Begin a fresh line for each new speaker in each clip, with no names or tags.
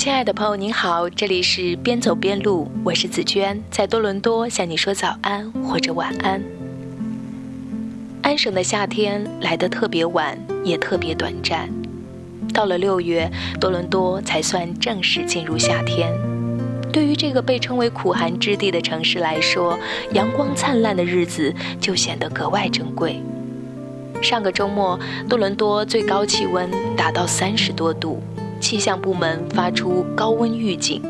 亲爱的朋友，您好，这里是边走边录，我是紫娟，在多伦多向你说早安或者晚安。安省的夏天来得特别晚，也特别短暂。到了六月，多伦多才算正式进入夏天。对于这个被称为苦寒之地的城市来说，阳光灿烂的日子就显得格外珍贵。上个周末，多伦多最高气温达到三十多度，气象部门发出高温预警。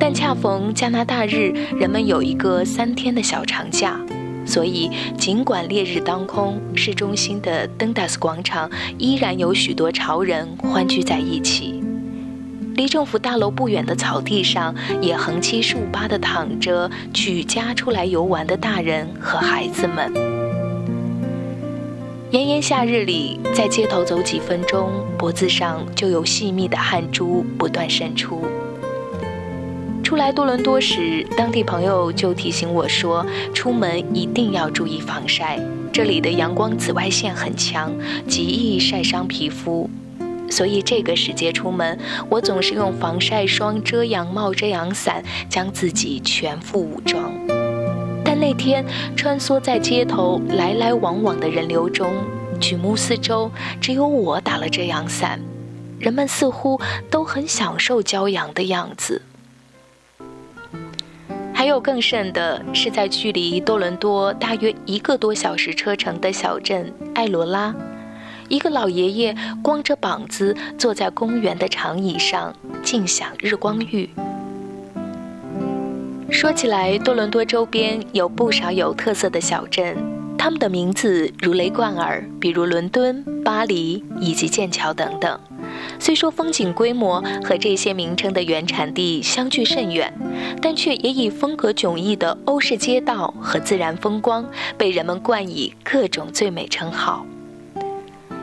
但恰逢加拿大日，人们有一个三天的小长假。所以，尽管烈日当空，市中心的登达斯广场依然有许多潮人欢聚在一起。离政府大楼不远的草地上，也横七竖八地躺着举家出来游玩的大人和孩子们。炎炎夏日里，在街头走几分钟，脖子上就有细密的汗珠不断渗出。初来多伦多时，当地朋友就提醒我说，出门一定要注意防晒，这里的阳光紫外线很强，极易晒伤皮肤。所以这个时节出门，我总是用防晒霜、遮阳帽、遮阳伞将自己全副武装。那天穿梭在街头来来往往的人流中，举目四周，只有我打了遮阳伞，人们似乎都很享受骄阳的样子。还有更甚的是，在距离多伦多大约一个多小时车程的小镇艾罗拉，一个老爷爷光着膀子坐在公园的长椅上，静享日光浴。说起来，多伦多周边有不少有特色的小镇，他们的名字如雷贯耳，比如伦敦、巴黎以及剑桥等等。虽说风景规模和这些名称的原产地相距甚远，但却也以风格迥异的欧式街道和自然风光，被人们冠以各种最美称号。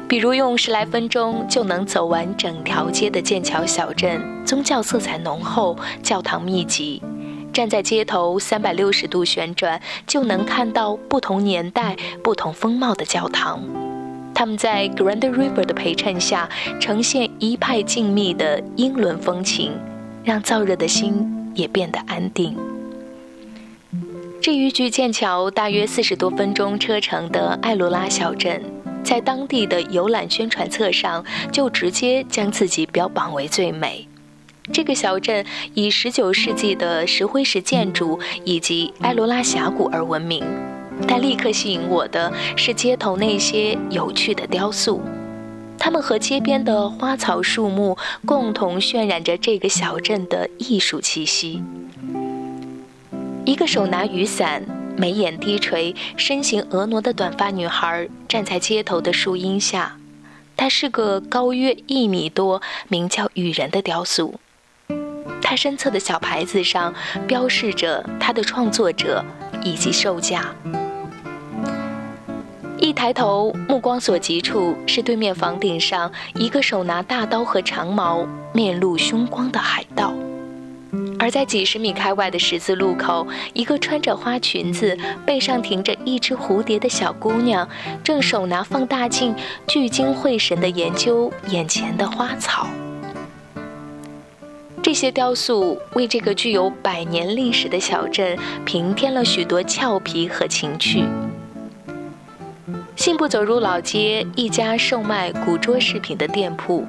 比如用十来分钟就能走完整条街的剑桥小镇，宗教色彩浓厚，教堂密集，站在街头三百六十度旋转，就能看到不同年代、不同风貌的教堂。他们在 Grand River 的陪衬下，呈现一派静谧的英伦风情，让燥热的心也变得安定。至于距剑桥大约四十多分钟车程的艾罗拉小镇，在当地的游览宣传册上就直接将自己标榜为最美。这个小镇以19世纪的石灰石建筑以及埃罗拉峡谷而闻名。但立刻吸引我的是街头那些有趣的雕塑，它们和街边的花草树木共同渲染着这个小镇的艺术气息。一个手拿雨伞、眉眼低垂、身形婀娜的短发女孩站在街头的树荫下，她是个高约一米多、名叫雨人的雕塑。他身侧的小牌子上标示着他的创作者以及售价。一抬头，目光所及处是对面房顶上一个手拿大刀和长矛、面露凶光的海盗；而在几十米开外的十字路口，一个穿着花裙子、背上停着一只蝴蝶的小姑娘，正手拿放大镜，聚精会神地研究眼前的花草。这些雕塑为这个具有百年历史的小镇平添了许多俏皮和情趣。信步走入老街，一家售卖古桌饰品的店铺。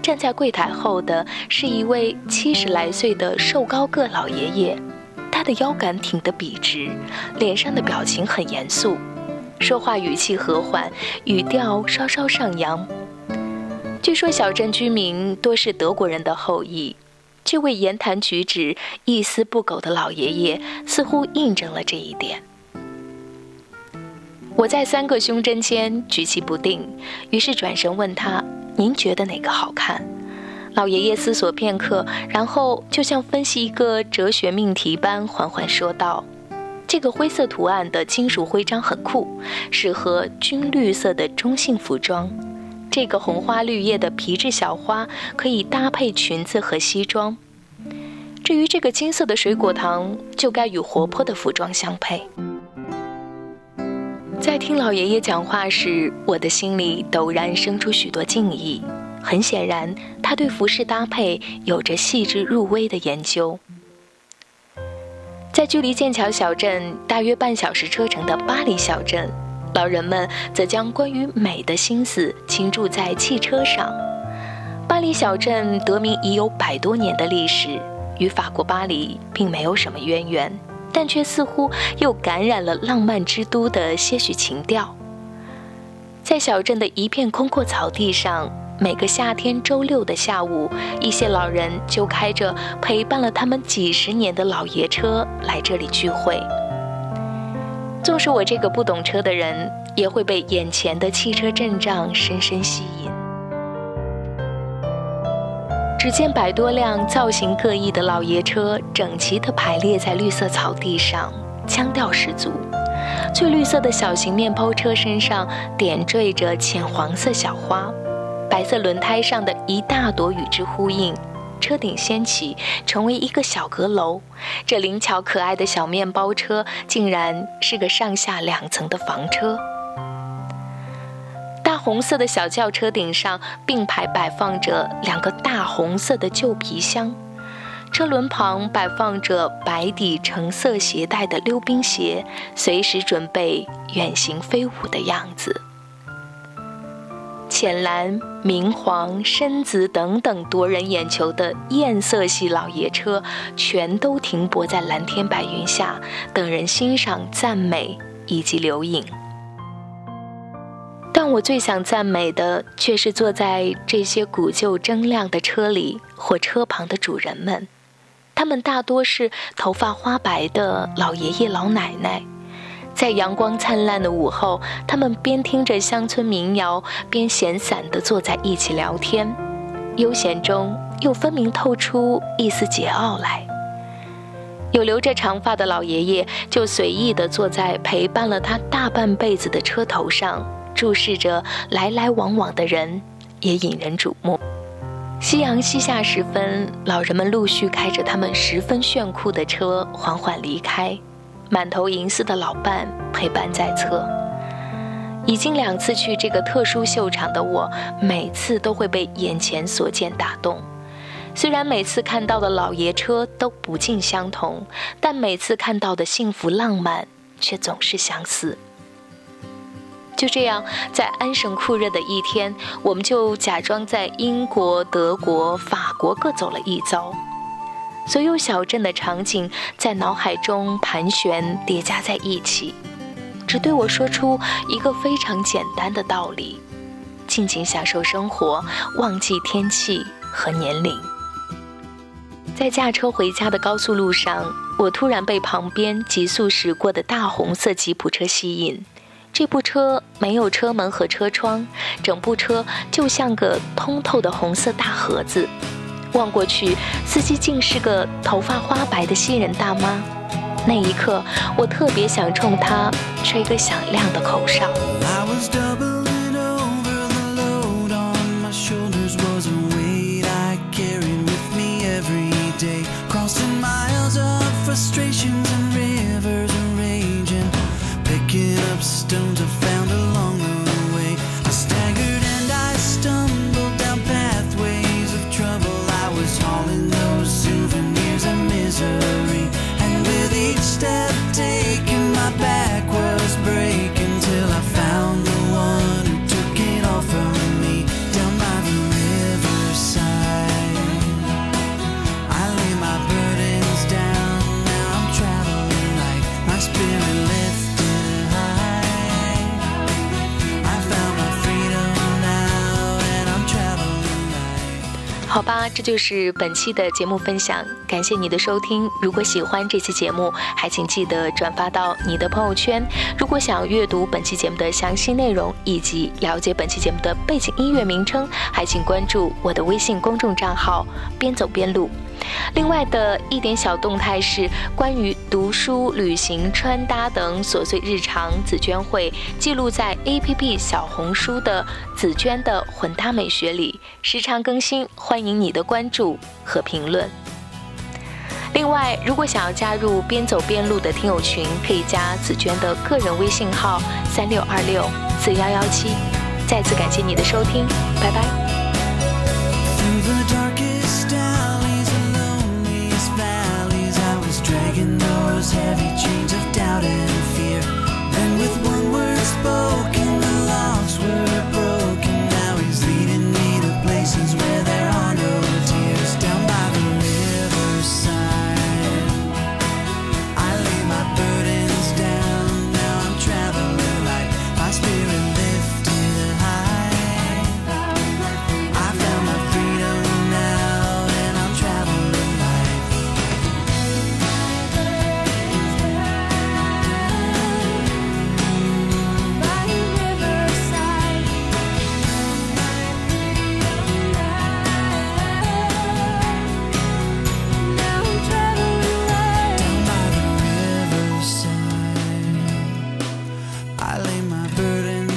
站在柜台后的是一位七十来岁的瘦高个老爷爷，他的腰杆挺得笔直，脸上的表情很严肃，说话语气和缓，语调稍稍上扬。据说小镇居民多是德国人的后裔，这位言谈举止一丝不苟的老爷爷似乎印证了这一点。我在三个胸针间举棋不定，于是转身问他：“您觉得哪个好看？”老爷爷思索片刻，然后就像分析一个哲学命题般缓缓说道：“这个灰色图案的金属徽章很酷，适合军绿色的中性服装。这个红花绿叶的皮质小花可以搭配裙子和西装。至于这个金色的水果糖，就该与活泼的服装相配。”在听老爷爷讲话时，我的心里陡然生出许多敬意。很显然，他对服饰搭配有着细致入微的研究。在距离剑桥小镇大约半小时车程的巴黎小镇，老人们则将关于美的心思倾注在汽车上。巴黎小镇得名已有百多年的历史，与法国巴黎并没有什么渊源，但却似乎又感染了浪漫之都的些许情调。在小镇的一片空阔草地上。每个夏天周六的下午，一些老人就开着陪伴了他们几十年的老爷车来这里聚会。纵使我这个不懂车的人，也会被眼前的汽车阵仗深深吸引。只见百多辆造型各异的老爷车整齐地排列在绿色草地上，腔调十足。翠绿色的小型面包车身上点缀着浅黄色小花。白色轮胎上的一大朵与之呼应，车顶掀起，成为一个小阁楼。这灵巧可爱的小面包车，竟然是个上下两层的房车。大红色的小轿车顶上并排摆放着两个大红色的旧皮箱，车轮旁摆放着白底橙色鞋带的溜冰鞋，随时准备远行飞舞的样子。浅蓝、明黄、深紫等等夺人眼球的艳色系老爷车，全都停泊在蓝天白云下，等人欣赏、赞美以及留影。但我最想赞美的，却是坐在这些古旧铮亮的车里或车旁的主人们，他们大多是头发花白的老爷爷老奶奶。在阳光灿烂的午后，他们边听着乡村民谣，边闲散地坐在一起聊天，悠闲中又分明透出一丝桀骜来。有留着长发的老爷爷，就随意地坐在陪伴了他大半辈子的车头上，注视着来来往往的人，也引人瞩目。夕阳西下时分，老人们陆续开着他们十分炫酷的车，缓缓离开。满头银丝的老伴陪伴在侧，已经两次去这个特殊秀场的我，每次都会被眼前所见打动。虽然每次看到的老爷车都不尽相同，但每次看到的幸福浪漫却总是相似。就这样，在安省酷热的一天，我们就假装在英国、德国、法国各走了一遭。所有小镇的场景在脑海中盘旋叠加在一起，只对我说出一个非常简单的道理：尽情享受生活，忘记天气和年龄。在驾车回家的高速路上，我突然被旁边急速驶过的大红色吉普车吸引。这部车没有车门和车窗，整部车就像个通透的红色大盒子。望过去，司机竟是个头发花白的西人大妈。那一刻，我特别想冲她吹个响亮的口哨。就是本期的节目分享，感谢你的收听。如果喜欢这期节目，还请记得转发到你的朋友圈。如果想阅读本期节目的详细内容以及了解本期节目的背景音乐名称，还请关注我的微信公众账号“边走边录”。另外的一点小动态是关于读书、旅行、穿搭等琐碎日常，紫娟会记录在 APP 小红书的紫娟的混搭美学里，时常更新，欢迎你的关注和评论。另外，如果想要加入边走边录的听友群，可以加紫娟的个人微信号三六二六四幺幺七。再次感谢你的收听，拜拜。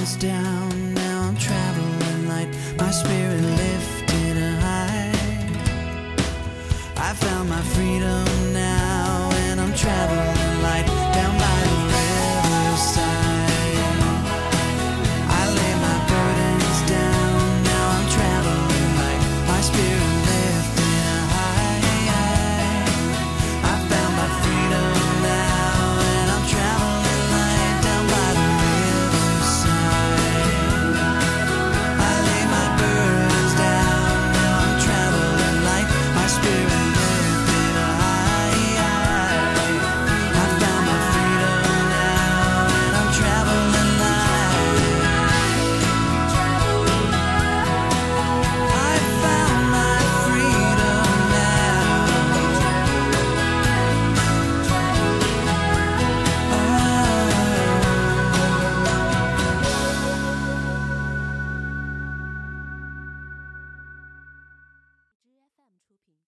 miles down, now I'm traveling light.
My spirit lifted high. I found my freedom now, and I'm traveling.